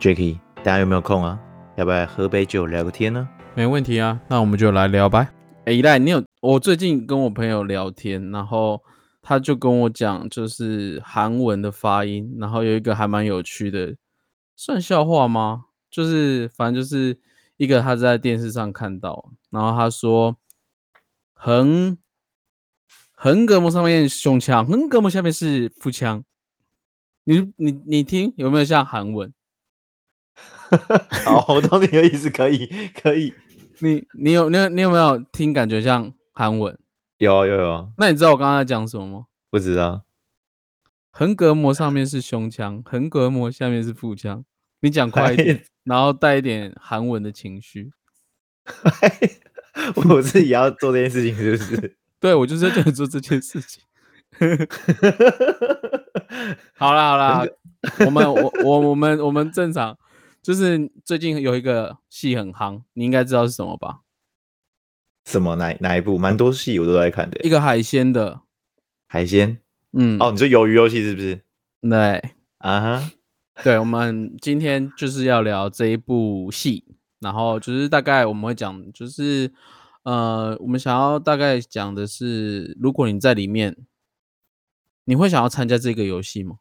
Jacky，大家有没有空啊？要不要喝杯酒聊个天呢？没问题啊，那我们就来聊吧。哎，依赖，你有我最近跟我朋友聊天，然后他就跟我讲，就是韩文的发音，然后有一个还蛮有趣的，算笑话吗？就是反正就是一个他在电视上看到，然后他说横横膈膜上面胸腔，横膈膜下面是腹腔。你你你听有没有像韩文？好，我懂你的意思，可以可以。你你有你有你有没有听感觉像韩文？有有有。那你知道我刚刚在讲什么吗？不知道。横膈膜上面是胸腔，横膈膜下面是腹腔。你讲快一点，然后带一点韩文的情绪。我自己要做这件事情，是不是？对，我就是在做这件事情。好啦好啦，我们我我我们我们正常，就是最近有一个戏很夯，你应该知道是什么吧？什么哪哪一部？蛮多戏我都在看的。一个海鲜的海鲜，嗯，哦，你说鱿鱼游戏是不是？对，啊哈，对，我们今天就是要聊这一部戏，然后就是大概我们会讲，就是呃，我们想要大概讲的是，如果你在里面。你会想要参加这个游戏吗？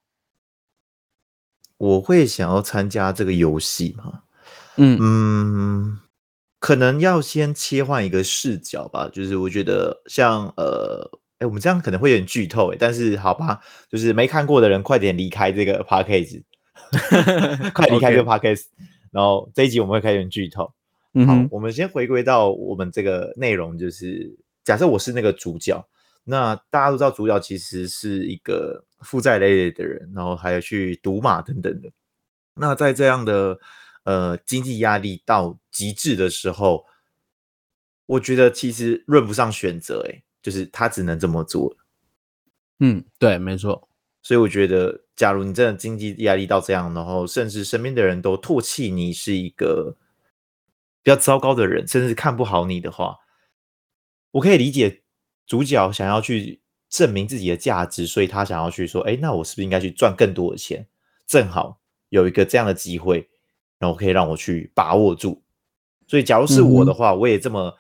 我会想要参加这个游戏吗？嗯嗯，可能要先切换一个视角吧。就是我觉得像呃，哎，我们这样可能会有点剧透哎，但是好吧，就是没看过的人快点离开这个 podcast，快离开这个 podcast。然后这一集我们会开点剧透。嗯，好，我们先回归到我们这个内容，就是假设我是那个主角。那大家都知道，主角其实是一个负债累累的人，然后还有去赌马等等的。那在这样的呃经济压力到极致的时候，我觉得其实论不上选择，诶，就是他只能这么做。嗯，对，没错。所以我觉得，假如你真的经济压力到这样，然后甚至身边的人都唾弃你是一个比较糟糕的人，甚至看不好你的话，我可以理解。主角想要去证明自己的价值，所以他想要去说：“哎，那我是不是应该去赚更多的钱？正好有一个这样的机会，然后可以让我去把握住。”所以，假如是我的话，嗯、我也这么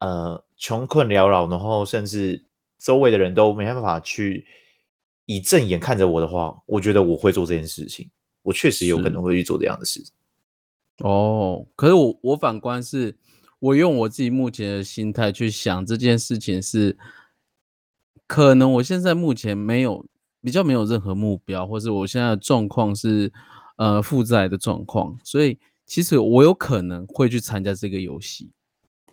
呃穷困潦倒，然后甚至周围的人都没办法去以正眼看着我的话，我觉得我会做这件事情。我确实有可能会去做这样的事。哦，可是我我反观是。我用我自己目前的心态去想这件事情是，可能我现在目前没有比较没有任何目标，或是我现在的状况是呃负债的状况，所以其实我有可能会去参加这个游戏。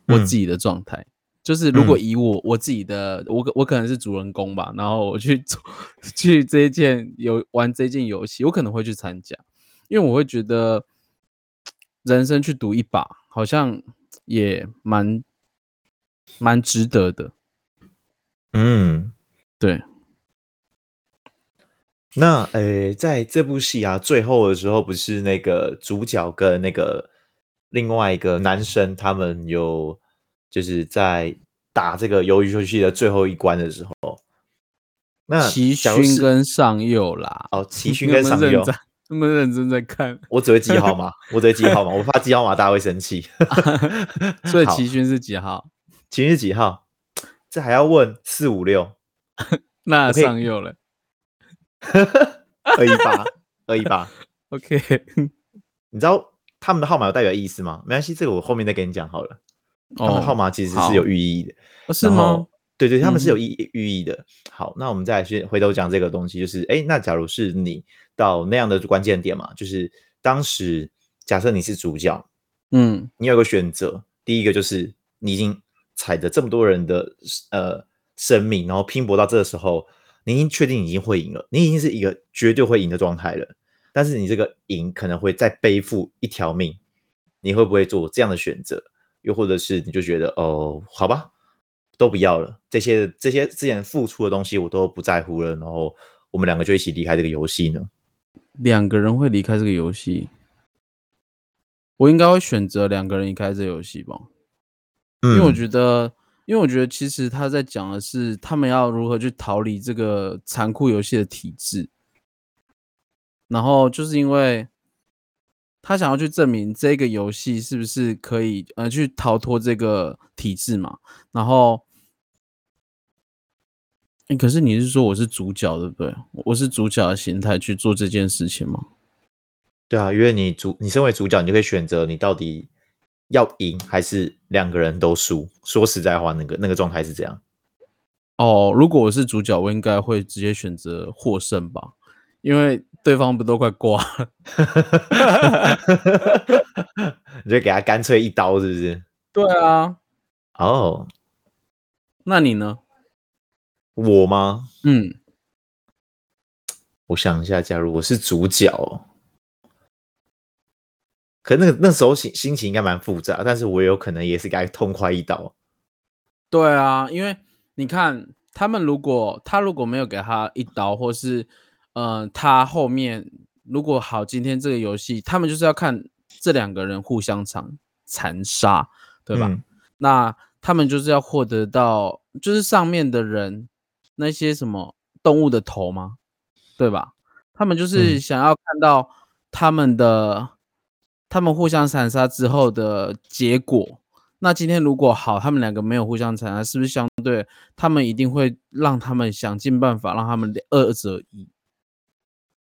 我自己的状态、嗯、就是，如果以我我自己的我我可能是主人公吧，然后我去做 去这一件游玩这件游戏，我可能会去参加，因为我会觉得人生去赌一把好像。也蛮蛮值得的，嗯，对。那诶，在这部戏啊，最后的时候，不是那个主角跟那个另外一个男生，他们有就是在打这个鱿鱼游戏的最后一关的时候，那齐勋跟上佑啦，哦，齐 勋跟上佑。那么认真在看，我只会记号码，我只会记号码，我怕记号码大家会生气。所以齐勋是几号？齐勋是几号？这还要问四五六？那上右了，二一八，二一八。OK，你知道他们的号码有代表意思吗？没关系，这个我后面再跟你讲好了。他们的号码其实是有寓意的，是吗？对对，他们是有意寓意的。好，那我们再来去回头讲这个东西，就是哎，那假如是你。到那样的关键点嘛，就是当时假设你是主角，嗯，你有个选择，第一个就是你已经踩着这么多人的呃生命，然后拼搏到这个时候，你已经确定已经会赢了，你已经是一个绝对会赢的状态了。但是你这个赢可能会再背负一条命，你会不会做这样的选择？又或者是你就觉得哦，好吧，都不要了，这些这些之前付出的东西我都不在乎了，然后我们两个就一起离开这个游戏呢？两个人会离开这个游戏，我应该会选择两个人离开这个游戏吧，因为我觉得，因为我觉得其实他在讲的是他们要如何去逃离这个残酷游戏的体制，然后就是因为他想要去证明这个游戏是不是可以呃去逃脱这个体制嘛？然后，欸，可是你是说我是主角对不对？我是主角的形态去做这件事情吗？对啊，因为你主你身为主角，你就可以选择你到底要赢还是两个人都输。说实在话，那个那个状态是这样。哦，如果我是主角，我应该会直接选择获胜吧，因为。对方不都快挂了？你就给他干脆一刀，是不是？对啊。哦，oh. 那你呢？我吗？嗯，我想一下，假如我是主角，可那个那时候心心情应该蛮复杂，但是我有可能也是该痛快一刀。对啊，因为你看，他们如果他如果没有给他一刀，或是。呃，他后面如果好，今天这个游戏，他们就是要看这两个人互相残残杀，对吧？嗯、那他们就是要获得到，就是上面的人那些什么动物的头吗？对吧？他们就是想要看到他们的，嗯、他们互相残杀之后的结果。那今天如果好，他们两个没有互相残杀，是不是相对他们一定会让他们想尽办法让他们二择一？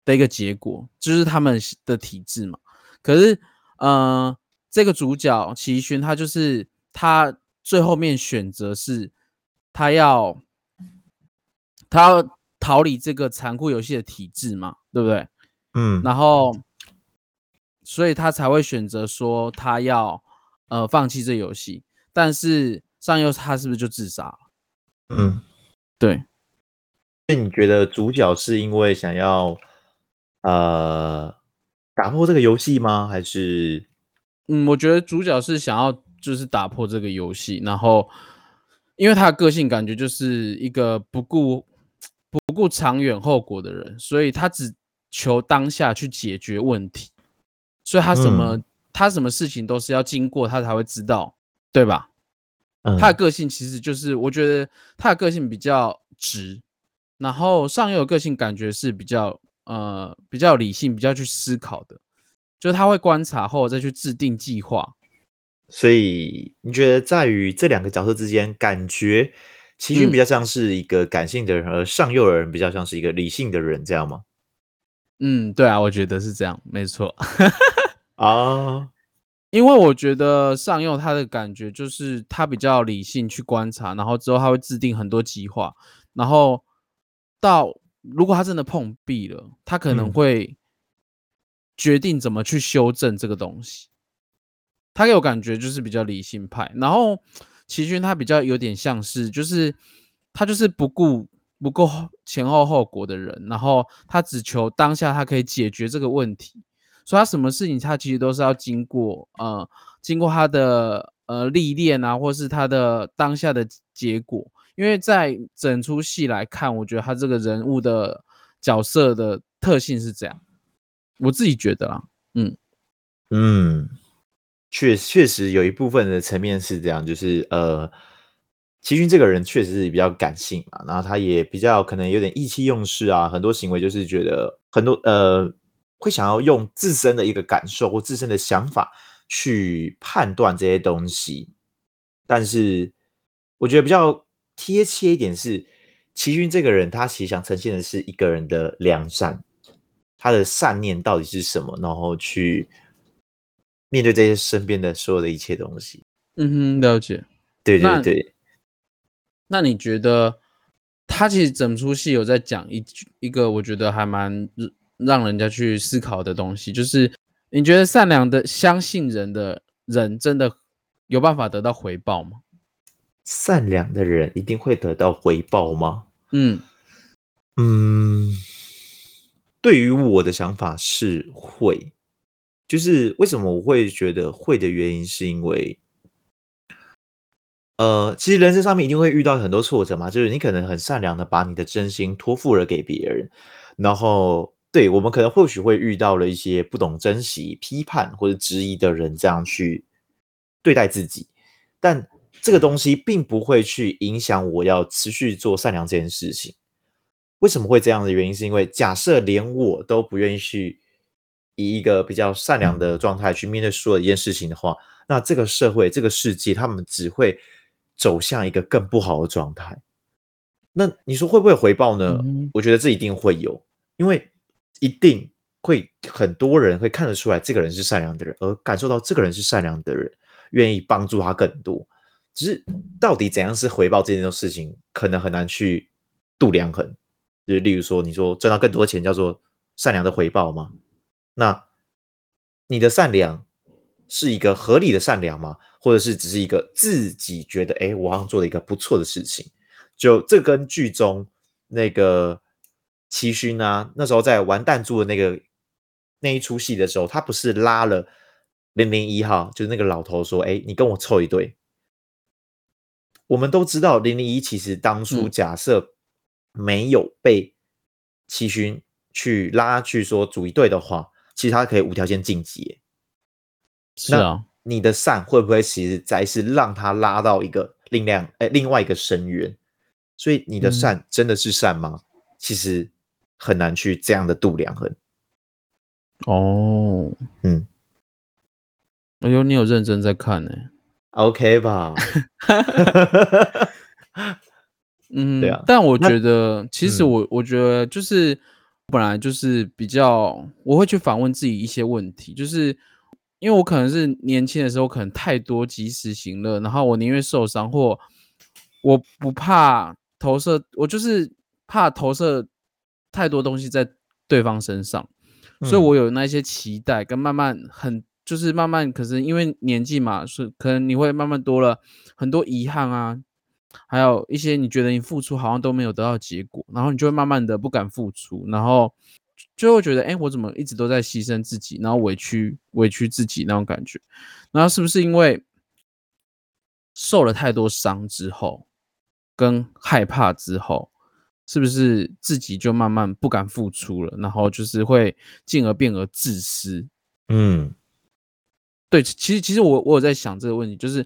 的一个结果就是他们的体制嘛。可是，呃，这个主角齐勋他就是他最后面选择是，他要他要逃离这个残酷游戏的体制嘛，对不对？嗯。然后，所以他才会选择说他要呃放弃这游戏。但是上优他是不是就自杀了？嗯，对。那你觉得主角是因为想要？呃，打破这个游戏吗？还是，嗯，我觉得主角是想要就是打破这个游戏，然后因为他的个性感觉就是一个不顾不顾长远后果的人，所以他只求当下去解决问题，所以他什么、嗯、他什么事情都是要经过他才会知道，对吧？嗯、他的个性其实就是我觉得他的个性比较直，然后上游个性感觉是比较。呃，比较理性，比较去思考的，就是他会观察后再去制定计划。所以你觉得在于这两个角色之间，感觉齐勋比较像是一个感性的人，嗯、而上右的人比较像是一个理性的人，这样吗？嗯，对啊，我觉得是这样，没错。啊，因为我觉得上佑他的感觉就是他比较理性去观察，然后之后他会制定很多计划，然后到。如果他真的碰壁了，他可能会决定怎么去修正这个东西。嗯、他给我感觉就是比较理性派，然后齐勋他比较有点像是，就是他就是不顾不顾前后后果的人，然后他只求当下他可以解决这个问题，所以他什么事情他其实都是要经过呃经过他的呃历练啊，或是他的当下的结果。因为在整出戏来看，我觉得他这个人物的角色的特性是这样，我自己觉得啊，嗯嗯，确确实有一部分的层面是这样，就是呃，齐勋这个人确实是比较感性嘛，然后他也比较可能有点意气用事啊，很多行为就是觉得很多呃，会想要用自身的一个感受或自身的想法去判断这些东西，但是我觉得比较。贴切一点是，齐勋这个人，他其实想呈现的是一个人的良善，他的善念到底是什么，然后去面对这些身边的所有的一切东西。嗯哼，了解。对对对。那，那你觉得他其实整出戏有在讲一一个我觉得还蛮让人家去思考的东西，就是你觉得善良的相信人的人，真的有办法得到回报吗？善良的人一定会得到回报吗？嗯嗯，对于我的想法是会，就是为什么我会觉得会的原因，是因为，呃，其实人生上面一定会遇到很多挫折嘛，就是你可能很善良的把你的真心托付了给别人，然后对我们可能或许会遇到了一些不懂珍惜、批判或者质疑的人，这样去对待自己，但。这个东西并不会去影响我要持续做善良这件事情。为什么会这样的原因，是因为假设连我都不愿意去以一个比较善良的状态去面对所有一件事情的话，那这个社会、这个世界，他们只会走向一个更不好的状态。那你说会不会回报呢？嗯、我觉得这一定会有，因为一定会很多人会看得出来这个人是善良的人，而感受到这个人是善良的人，愿意帮助他更多。只是到底怎样是回报这件事情，可能很难去度量衡。就是例如说，你说赚到更多钱叫做善良的回报吗？那你的善良是一个合理的善良吗？或者是只是一个自己觉得，哎，我好像做了一个不错的事情？就这跟剧中那个齐勋啊，那时候在玩弹珠的那个那一出戏的时候，他不是拉了零零一号，就是那个老头说，哎，你跟我凑一对。我们都知道零零一其实当初假设没有被齐勋去拉去说组一队的话，其实他可以无条件晋级。是啊，你的善会不会其实才是让他拉到一个另量哎另外一个深渊？所以你的善真的是善吗？嗯、其实很难去这样的度量衡。哦，嗯，哎呦，你有认真在看呢、欸、？OK 吧？嗯，对啊。但我觉得，其实我我觉得就是本来就是比较，我会去反问自己一些问题，就是因为我可能是年轻的时候可能太多及时行乐，然后我宁愿受伤，或我不怕。投射，我就是怕投射太多东西在对方身上，嗯、所以我有那些期待跟慢慢很就是慢慢，可是因为年纪嘛，是可能你会慢慢多了很多遗憾啊，还有一些你觉得你付出好像都没有得到结果，然后你就会慢慢的不敢付出，然后就会觉得，哎，我怎么一直都在牺牲自己，然后委屈委屈自己那种感觉，然后是不是因为受了太多伤之后？跟害怕之后，是不是自己就慢慢不敢付出了？然后就是会进而变而自私。嗯，对，其实其实我我有在想这个问题，就是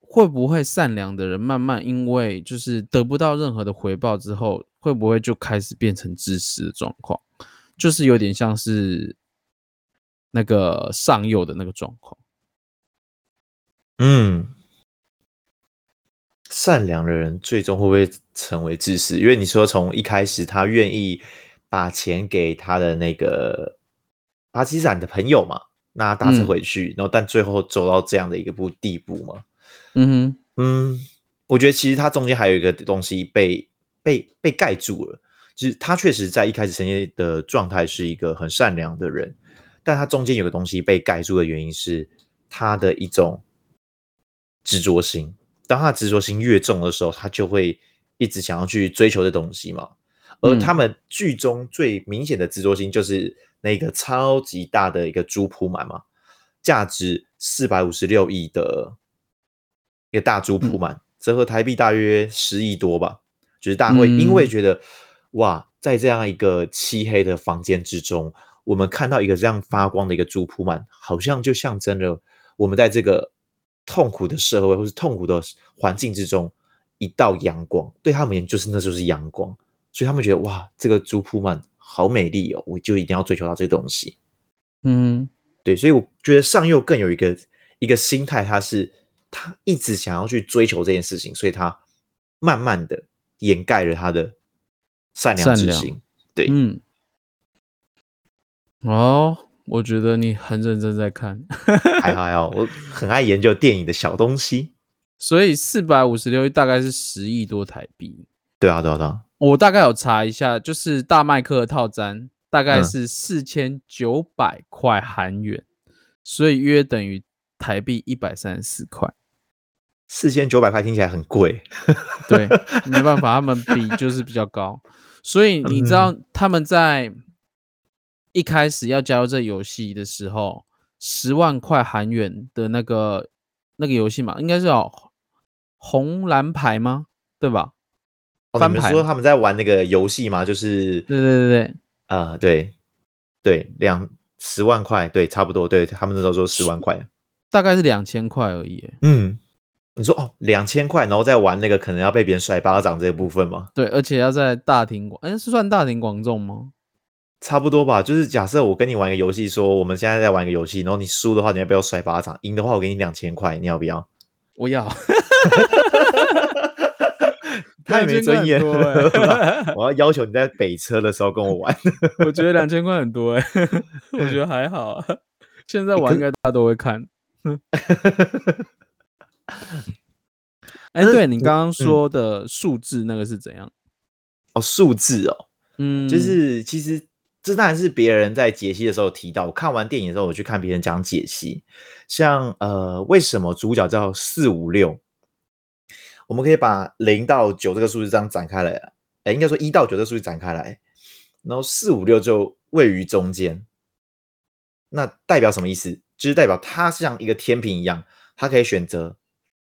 会不会善良的人慢慢因为就是得不到任何的回报之后，会不会就开始变成自私的状况？就是有点像是那个上右的那个状况。嗯。善良的人最终会不会成为自私？因为你说从一开始他愿意把钱给他的那个巴基斯坦的朋友嘛，那搭车回去，嗯、然后但最后走到这样的一个步地步嘛，嗯哼嗯，我觉得其实他中间还有一个东西被被被盖住了，就是他确实在一开始呈现的状态是一个很善良的人，但他中间有个东西被盖住的原因是他的一种执着心。当他执着心越重的时候，他就会一直想要去追求的东西嘛。而他们剧中最明显的执着心就是那个超级大的一个猪铺满嘛，价值四百五十六亿的一个大猪铺满，折合台币大约十亿多吧。就是大家会因为觉得哇，在这样一个漆黑的房间之中，我们看到一个这样发光的一个猪铺满，好像就象征了我们在这个。痛苦的社会或是痛苦的环境之中，一道阳光对他们而言就是那就是阳光，所以他们觉得哇，这个朱普曼好美丽哦，我就一定要追求到这个东西。嗯，对，所以我觉得上佑更有一个一个心态，他是他一直想要去追求这件事情，所以他慢慢的掩盖了他的善良之心。良对，嗯，哦。我觉得你很认真在看，还好还好，我很爱研究电影的小东西。所以四百五十六亿大概是十亿多台币。对啊，对啊，对啊。我大概有查一下，就是大麦克的套餐大概是四千九百块韩元，嗯、所以约等于台币一百三十四块。四千九百块听起来很贵。对，没办法，他们比就是比较高，所以你知道他们在。一开始要加入这游戏的时候，十万块韩元的那个那个游戏嘛，应该是哦红蓝牌吗？对吧？翻牌。说他们在玩那个游戏吗？就是对对对对，啊、呃，对对，两十万块，对，差不多，对他们那时候说十万块，大概是两千块而已。嗯，你说哦，两千块，然后再玩那个可能要被别人甩巴掌这一部分吗？对，而且要在大庭广，哎，是算大庭广众吗？差不多吧。就是假设我跟你玩一个游戏，说我们现在在玩一个游戏，然后你输的话，你要不要甩巴掌？赢的话，我给你两千块，你要不要？我要。太没尊严了！欸、我要要求你在北车的时候跟我玩。我觉得两千块很多哎、欸，我觉得还好啊。现在玩应该大家都会看。哎、欸，对你刚刚说的数字那个是怎样？哦，数字哦，嗯，就是其实这当然是别人在解析的时候提到。我看完电影的时候，我去看别人讲解析，像呃，为什么主角叫四五六？我们可以把零到九这个数字这样展开来，哎，应该说一到九这个数字展开来，然后四五六就位于中间。那代表什么意思？就是代表它像一个天平一样，它可以选择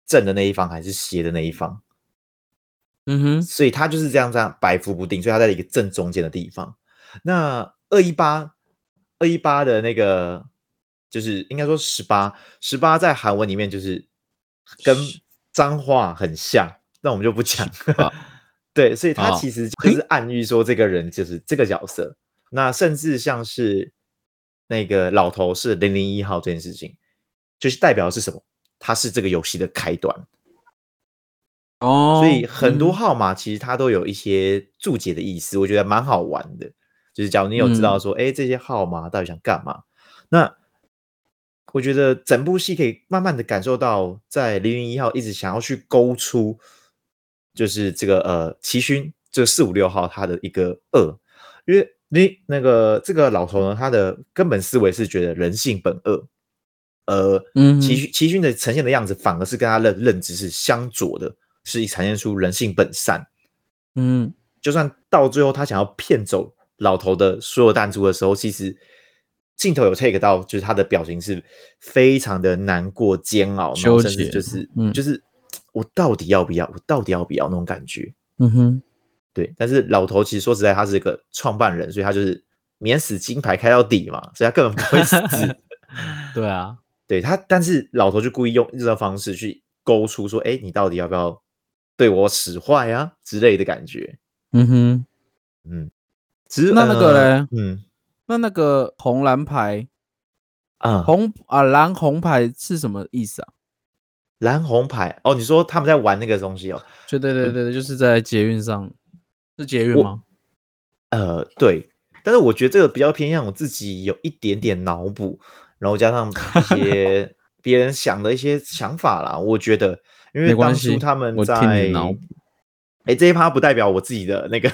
正的那一方还是斜的那一方。嗯哼，所以它就是这样这样摆浮不定，所以它在一个正中间的地方。那二一八二一八的那个就是应该说十八十八在韩文里面就是跟。脏话很像，那我们就不讲。啊、对，所以他其实就是暗喻说这个人就是这个角色。啊、那甚至像是那个老头是零零一号这件事情，就是代表的是什么？他是这个游戏的开端。哦，所以很多号码其实它都有一些注解的意思，我觉得蛮好玩的。就是假如你有知道说，哎、嗯，这些号码到底想干嘛？那。我觉得整部戏可以慢慢的感受到，在零零一号一直想要去勾出，就是这个呃齐勋这个四五六号他的一个恶，因为你那个这个老头呢，他的根本思维是觉得人性本恶，呃，嗯，齐勋齐勋的呈现的样子反而是跟他的认知是相左的，是呈现出人性本善，嗯，就算到最后他想要骗走老头的所有弹珠的时候，其实。镜头有 take 到，就是他的表情是非常的难过、煎熬，然后甚至就是，嗯，就是我到底要不要？我到底要不要那种感觉？嗯哼，对。但是老头其实说实在，他是一个创办人，所以他就是免死金牌开到底嘛，所以他根本不会死。对啊，对他，但是老头就故意用这种方式去勾出说：“哎，你到底要不要对我使坏啊？”之类的感觉。嗯哼，嗯，那那个嘞，呃、嗯。那那个红蓝牌啊，红啊蓝红牌是什么意思啊？蓝红牌哦，你说他们在玩那个东西哦？对对对对，就是在捷运上，是捷运吗？呃，对，但是我觉得这个比较偏向我自己有一点点脑补，然后加上一些 别人想的一些想法啦。我觉得，因为当初他们在哎，这一趴不代表我自己的那个，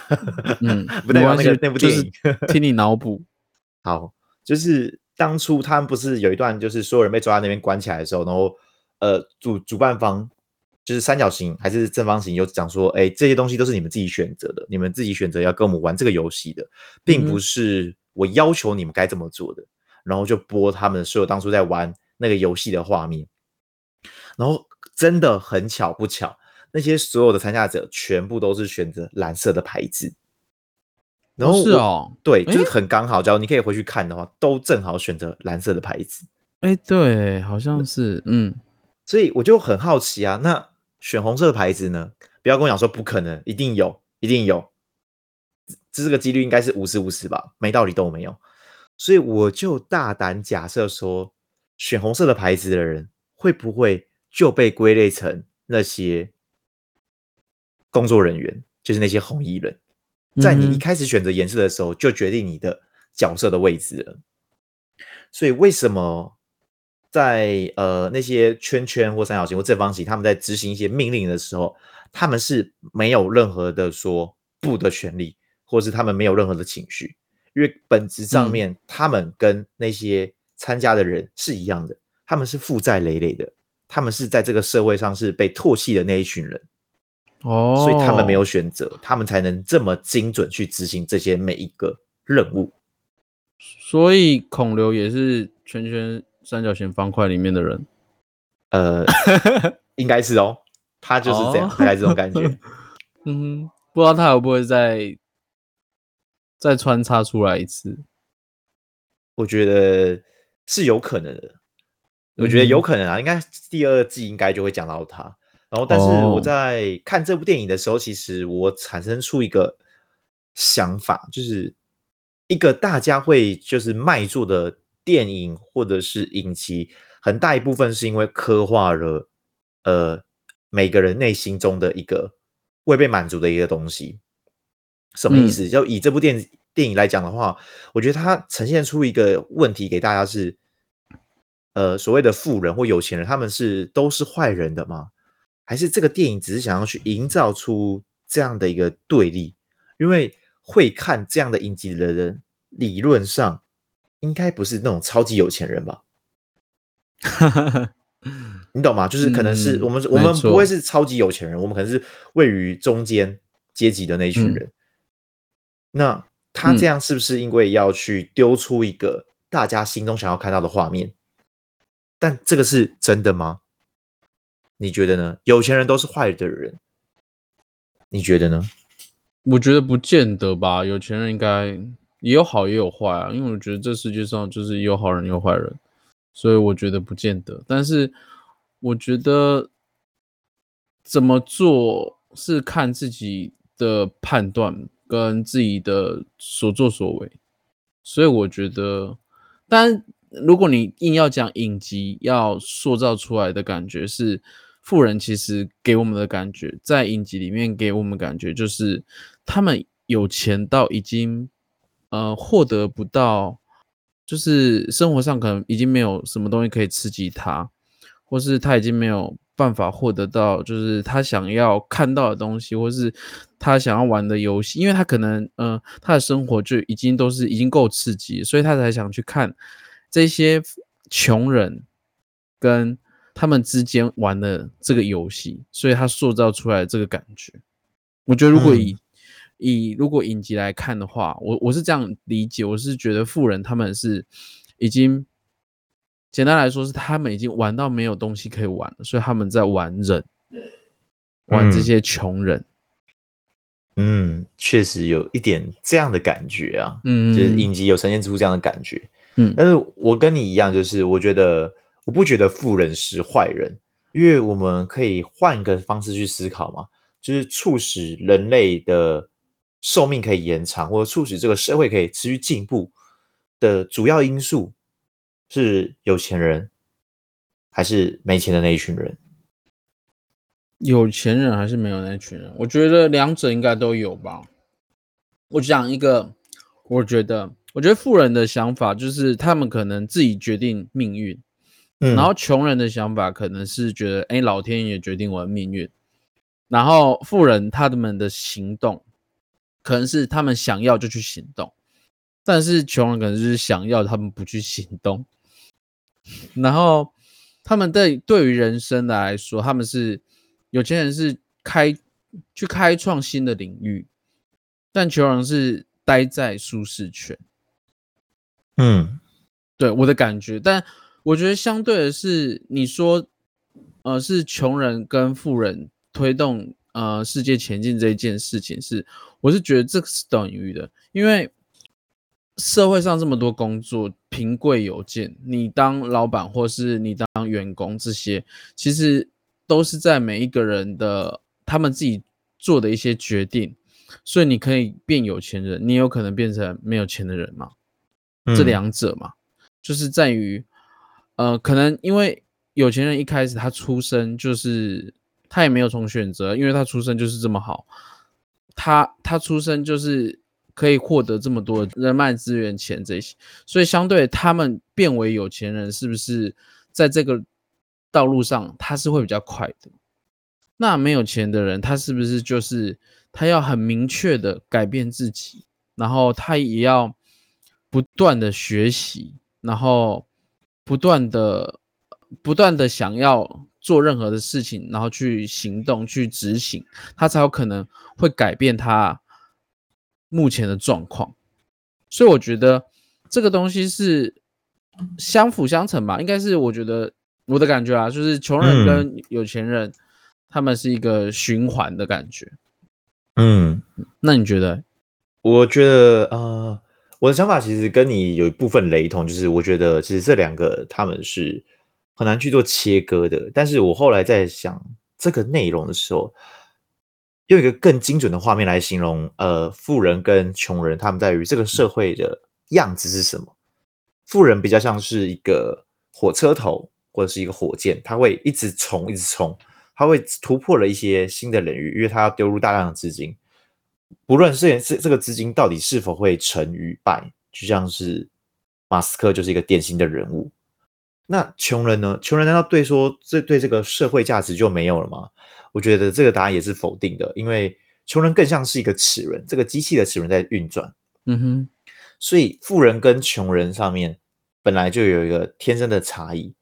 嗯，不代表那个那部电影，听你脑补。好，就是当初他们不是有一段，就是所有人被抓在那边关起来的时候，然后呃，主主办方就是三角形还是正方形，就讲说，哎，这些东西都是你们自己选择的，你们自己选择要跟我们玩这个游戏的，并不是我要求你们该这么做的。嗯、然后就播他们所有当初在玩那个游戏的画面，然后真的很巧不巧，那些所有的参加者全部都是选择蓝色的牌子。然后是哦，对，就是很刚好，假如你可以回去看的话，都正好选择蓝色的牌子。哎，对，好像是，嗯，所以我就很好奇啊，那选红色的牌子呢？不要跟我讲说不可能，一定有，一定有，这这个几率应该是五十五十吧，没道理都没有。所以我就大胆假设说，选红色的牌子的人会不会就被归类成那些工作人员，就是那些红衣人？在你一开始选择颜色的时候，就决定你的角色的位置了。所以为什么在呃那些圈圈或三角形或正方形，他们在执行一些命令的时候，他们是没有任何的说不的权利，或是他们没有任何的情绪，因为本质上面他们跟那些参加的人是一样的，他们是负债累累的，他们是在这个社会上是被唾弃的那一群人。哦，所以他们没有选择，他们才能这么精准去执行这些每一个任务。所以孔刘也是圈圈、三角形、方块里面的人，呃，应该是哦，他就是这样，大概、哦、这种感觉。嗯，不知道他会不会再再穿插出来一次？我觉得是有可能的，我觉得有可能啊，应该第二季应该就会讲到他。然后，但是我在看这部电影的时候，其实我产生出一个想法，就是一个大家会就是卖座的电影或者是影集，很大一部分是因为刻画了呃每个人内心中的一个未被满足的一个东西。什么意思？嗯、就以这部电电影来讲的话，我觉得它呈现出一个问题给大家是，呃，所谓的富人或有钱人，他们是都是坏人的吗？还是这个电影只是想要去营造出这样的一个对立？因为会看这样的影集的人，理论上应该不是那种超级有钱人吧？你懂吗？就是可能是我们、嗯、我们不会是超级有钱人，我们可能是位于中间阶级的那一群人。嗯那他这样是不是因为要去丢出一个大家心中想要看到的画面？嗯、但这个是真的吗？你觉得呢？有钱人都是坏的人，你觉得呢？我觉得不见得吧。有钱人应该也有好也有坏啊，因为我觉得这世界上就是有好人有坏人，所以我觉得不见得。但是我觉得怎么做是看自己的判断。跟自己的所作所为，所以我觉得，但如果你硬要讲影集要塑造出来的感觉是富人，其实给我们的感觉，在影集里面给我们感觉就是他们有钱到已经呃获得不到，就是生活上可能已经没有什么东西可以刺激他，或是他已经没有。办法获得到就是他想要看到的东西，或是他想要玩的游戏，因为他可能，嗯、他的生活就已经都是已经够刺激，所以他才想去看这些穷人跟他们之间玩的这个游戏，所以他塑造出来这个感觉。我觉得如果以、嗯、以如果影集来看的话，我我是这样理解，我是觉得富人他们是已经。简单来说，是他们已经玩到没有东西可以玩了，所以他们在玩人，玩这些穷人。嗯，确实有一点这样的感觉啊。嗯，就是影集有呈现出这样的感觉。嗯，但是我跟你一样，就是我觉得我不觉得富人是坏人，因为我们可以换一个方式去思考嘛，就是促使人类的寿命可以延长，或者促使这个社会可以持续进步的主要因素。是有钱人，还是没钱的那一群人？有钱人还是没有那一群人？我觉得两者应该都有吧。我讲一个，我觉得，我觉得富人的想法就是他们可能自己决定命运，嗯，然后穷人的想法可能是觉得，哎，老天爷决定我的命运。然后富人他们的行动，可能是他们想要就去行动，但是穷人可能就是想要他们不去行动。然后，他们对对于人生的来说，他们是有钱人是开去开创新的领域，但穷人是待在舒适圈。嗯，对我的感觉，但我觉得相对的是，你说，呃，是穷人跟富人推动呃世界前进这一件事情是，我是觉得这个是等于的，因为。社会上这么多工作，贫贵有贱。你当老板或是你当员工，这些其实都是在每一个人的他们自己做的一些决定。所以你可以变有钱人，你有可能变成没有钱的人嘛？嗯、这两者嘛，就是在于，呃，可能因为有钱人一开始他出生就是他也没有从选择，因为他出生就是这么好，他他出生就是。可以获得这么多人脉资源、钱这些，所以相对他们变为有钱人，是不是在这个道路上他是会比较快的？那没有钱的人，他是不是就是他要很明确的改变自己，然后他也要不断的学习，然后不断的不断的想要做任何的事情，然后去行动去执行，他才有可能会改变他。目前的状况，所以我觉得这个东西是相辅相成吧，应该是我觉得我的感觉啊，就是穷人跟有钱人，嗯、他们是一个循环的感觉。嗯，那你觉得？我觉得呃，我的想法其实跟你有一部分雷同，就是我觉得其实这两个他们是很难去做切割的。但是我后来在想这个内容的时候，用一个更精准的画面来形容，呃，富人跟穷人他们在于这个社会的样子是什么？富人比较像是一个火车头或者是一个火箭，他会一直冲，一直冲，他会突破了一些新的领域，因为他要丢入大量的资金，不论是这这个资金到底是否会成与败，就像是马斯克就是一个典型的人物。那穷人呢？穷人难道对说这对这个社会价值就没有了吗？我觉得这个答案也是否定的，因为穷人更像是一个齿轮，这个机器的齿轮在运转。嗯哼，所以富人跟穷人上面本来就有一个天生的差异。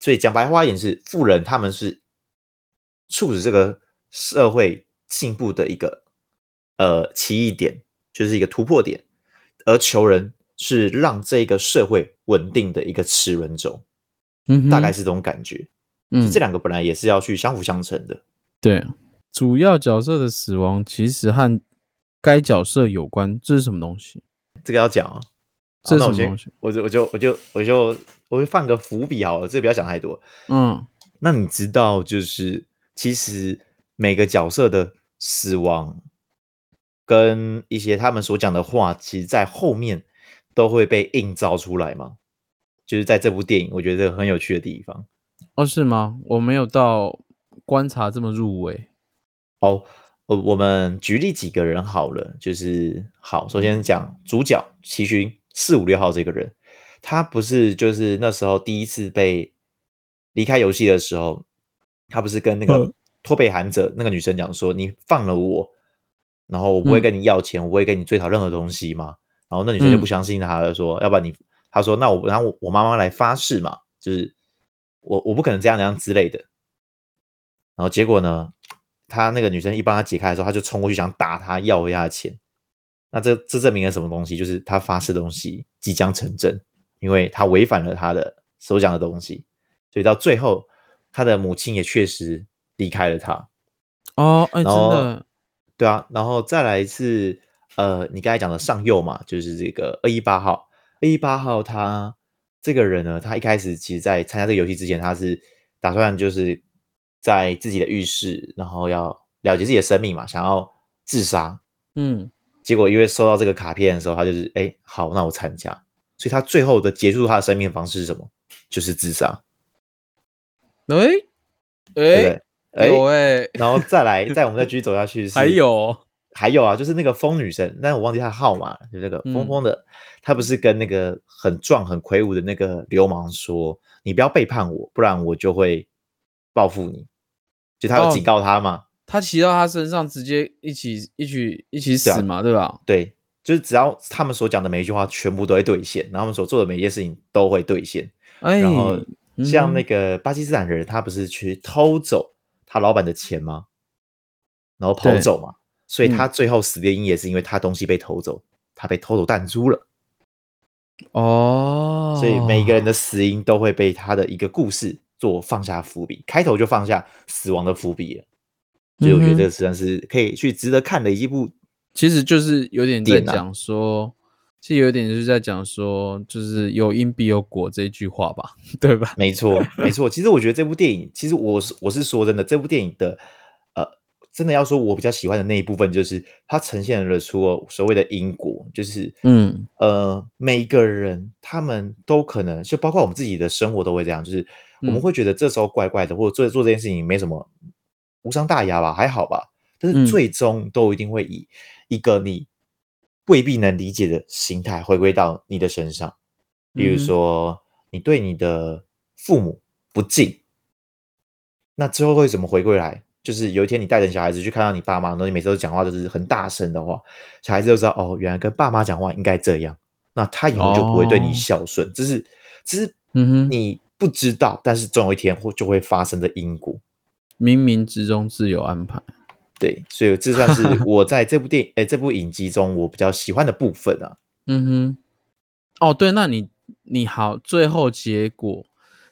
所以讲白话一点是，富人他们是促使这个社会进步的一个呃奇异点，就是一个突破点，而求人。是让这个社会稳定的一个齿轮轴，嗯，大概是这种感觉。嗯，这两个本来也是要去相辅相成的。对，主要角色的死亡其实和该角色有关。这是什么东西？这个要讲啊。这是什么东西？我就我就我就我就我就放个伏笔好了，这个不要讲太多。嗯，那你知道，就是其实每个角色的死亡跟一些他们所讲的话，其实在后面。都会被映照出来嘛？就是在这部电影，我觉得这个很有趣的地方。哦，是吗？我没有到观察这么入微。哦，我我们举例几个人好了，就是好，首先讲主角齐勋四五六号这个人，他不是就是那时候第一次被离开游戏的时候，他不是跟那个托北韩者那个女生讲说：“你放了我，然后我不会跟你要钱，嗯、我不会跟你追讨任何东西嘛？”然后那女生就不相信他，了说：“要不然你，他说那我然后我妈妈来发誓嘛，就是我我不可能这样那样之类的。”然后结果呢，他那个女生一帮他解开的时候，他就冲过去想打他，要回他的钱。那这这证明了什么东西？就是他发誓的东西即将成真，因为他违反了他的所讲的东西，所以到最后他的母亲也确实离开了他。哦，哎，真的，对啊，然后再来一次。呃，你刚才讲的上右嘛，就是这个二一八号。二一八号他这个人呢，他一开始其实，在参加这个游戏之前，他是打算就是在自己的浴室，然后要了结自己的生命嘛，想要自杀。嗯，结果因为收到这个卡片的时候，他就是哎，好，那我参加。所以他最后的结束他的生命的方式是什么？就是自杀。哎哎哎哎，然后再来，再我们再继续走下去，还有。还有啊，就是那个疯女神，但是我忘记她的号码了，就那个疯疯的，她、嗯、不是跟那个很壮很魁梧的那个流氓说：“你不要背叛我，不然我就会报复你。”就他有警告他嘛、哦，他骑到他身上，直接一起一起一起死嘛，对吧？对，就是只要他们所讲的每一句话全部都会兑现，然后他们所做的每一件事情都会兑现。哎，然后像那个巴基斯坦人，他不是去偷走他老板的钱吗？然后跑走嘛。所以他最后死的原因也是因为他东西被偷走，嗯、他被偷走弹珠了。哦，所以每一个人的死因都会被他的一个故事做放下伏笔，开头就放下死亡的伏笔了。所以我觉得这个实际上是可以去值得看的一部，其实就是有点在讲说，其实有点就是在讲说，就是有因必有果这一句话吧，对吧？没错，没错。其实我觉得这部电影，其实我是我是说真的，这部电影的呃。真的要说，我比较喜欢的那一部分，就是它呈现了出所谓的因果，就是嗯呃，每一个人他们都可能，就包括我们自己的生活都会这样，就是我们会觉得这时候怪怪的，或者做做这件事情没什么无伤大雅吧，还好吧，但是最终都一定会以一个你未必能理解的形态回归到你的身上，比如说你对你的父母不敬，那之后会怎么回归来？就是有一天你带着小孩子去看到你爸妈，然后你每次都讲话都是很大声的话，小孩子就知道哦，原来跟爸妈讲话应该这样，那他以后就不会对你孝顺。这、哦、是，这是，嗯哼，你不知道，嗯、但是总有一天会就会发生的因果，冥冥之中自有安排。对，所以这算是 我在这部电影，哎，这部影集中我比较喜欢的部分啊。嗯哼，哦，对，那你你好，最后结果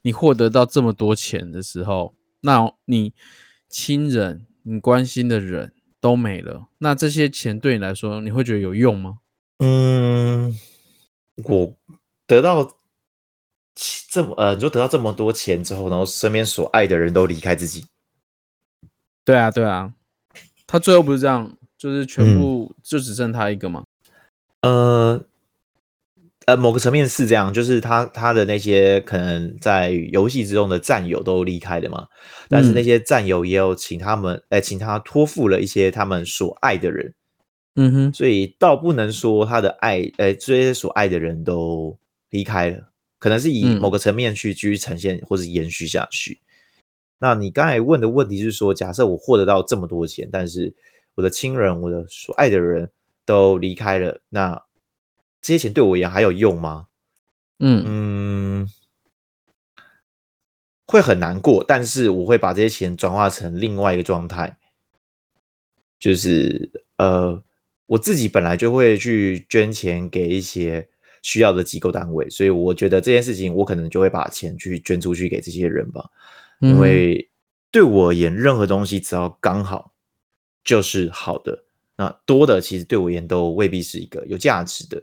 你获得到这么多钱的时候，那你。亲人，你关心的人都没了，那这些钱对你来说，你会觉得有用吗？嗯，我得到这么呃，你说得到这么多钱之后，然后身边所爱的人都离开自己。对啊，对啊，他最后不是这样，就是全部就只剩他一个吗？嗯、呃呃，某个层面是这样，就是他他的那些可能在游戏之中的战友都离开了嘛，但是那些战友也有请他们，哎、嗯，请他托付了一些他们所爱的人。嗯哼，所以倒不能说他的爱，呃，这些所爱的人都离开了，可能是以某个层面去继续呈现或者延续下去。嗯、那你刚才问的问题是说，假设我获得到这么多钱，但是我的亲人、我的所爱的人都离开了，那这些钱对我而言还有用吗？嗯嗯，会很难过，但是我会把这些钱转化成另外一个状态，就是呃。我自己本来就会去捐钱给一些需要的机构单位，所以我觉得这件事情，我可能就会把钱去捐出去给这些人吧。因为对我而言，任何东西只要刚好就是好的，那多的其实对我而言都未必是一个有价值的。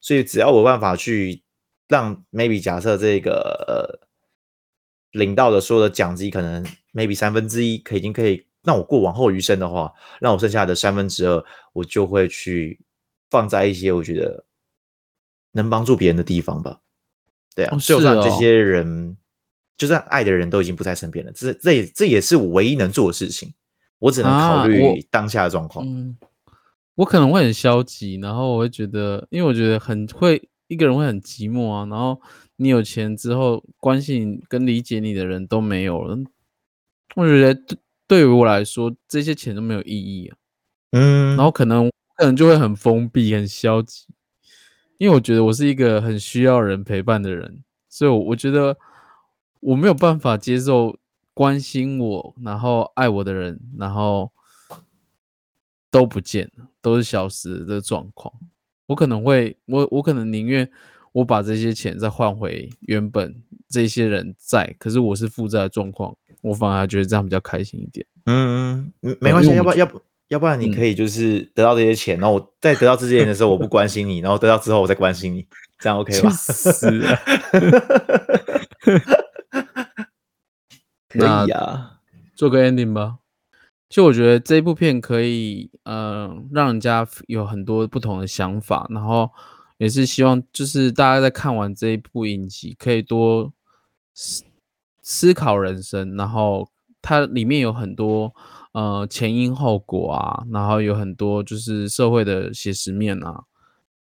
所以只要我办法去让 maybe 假设这个呃领到的所有的奖金，可能 maybe 三分之一可已经可以。让我过往后余生的话，让我剩下的三分之二，我就会去放在一些我觉得能帮助别人的地方吧。对啊，就算这些人，就算爱的人都已经不在身边了，这这也这也是我唯一能做的事情。我只能考虑当下的状况。嗯，我可能会很消极，然后我会觉得，因为我觉得很会一个人会很寂寞啊。然后你有钱之后，关心跟理解你的人都没有了，我觉得。对于我来说，这些钱都没有意义啊。嗯，然后可能可能就会很封闭、很消极，因为我觉得我是一个很需要人陪伴的人，所以我觉得我没有办法接受关心我、然后爱我的人，然后都不见了，都是消失的状况。我可能会，我我可能宁愿我把这些钱再换回原本这些人在，可是我是负债的状况。我反而觉得这样比较开心一点。嗯嗯，没关系，要不要不要不然你可以就是得到这些钱，嗯、然后我在得到这些钱的时候我不关心你，然后得到之后我再关心你，这样 OK 吧？是啊，可以啊，做个 ending 吧。就我觉得这部片可以，呃，让人家有很多不同的想法，然后也是希望就是大家在看完这一部影集可以多。思考人生，然后它里面有很多呃前因后果啊，然后有很多就是社会的写实面啊，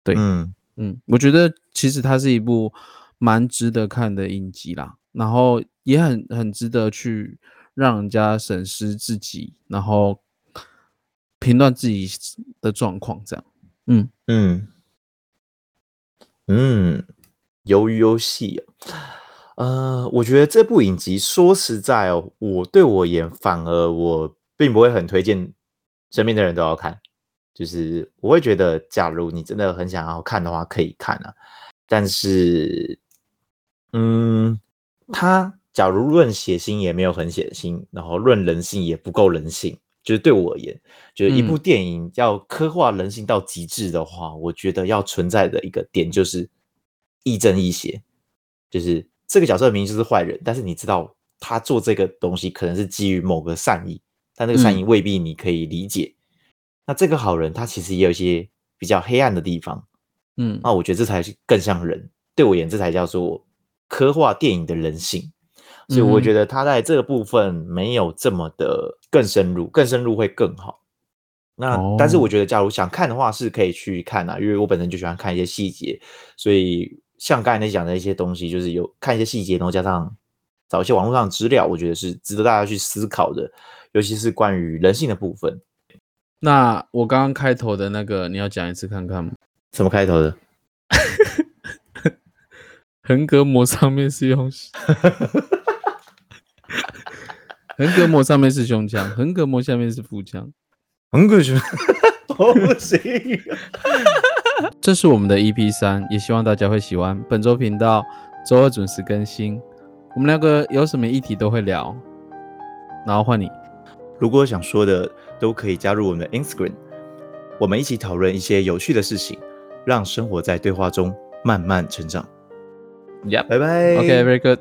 对，嗯嗯，我觉得其实它是一部蛮值得看的影集啦，然后也很很值得去让人家审视自己，然后评断自己的状况，这样，嗯嗯嗯，鱿鱼游戏。呃，我觉得这部影集说实在哦，我对我也，反而我并不会很推荐身边的人都要看。就是我会觉得，假如你真的很想要看的话，可以看啊。但是，嗯，他假如论血腥也没有很血腥，然后论人性也不够人性。就是对我而言，就是一部电影要刻画人性到极致的话，嗯，我觉得要存在的一个点就是亦正亦邪，就是。这个角色明明就是坏人，但是你知道他做这个东西可能是基于某个善意，但这个善意未必你可以理解。嗯、那这个好人他其实也有一些比较黑暗的地方，嗯，那我觉得这才是更像人。对我而言，这才叫做刻画电影的人性。所以我觉得他在这个部分没有这么的更深入，更深入会更好。那、哦、但是我觉得，假如想看的话，是可以去看啊，因为我本身就喜欢看一些细节，所以。像刚才那讲的一些东西，就是有看一些细节，然后加上找一些网络上的资料，我觉得是值得大家去思考的，尤其是关于人性的部分。那我刚刚开头的那个，你要讲一次看看吗？什么开头的？横膈膜上面是用，横膈膜上面是胸腔，横膈膜下面是腹腔，横膈膜，我不行。这是我们的 EP 三，也希望大家会喜欢。本周频道周二准时更新，我们两个有什么议题都会聊。然后换你，如果想说的都可以加入我们的 Instagram，我们一起讨论一些有趣的事情，让生活在对话中慢慢成长。Yep. Bye bye. Okay, very good.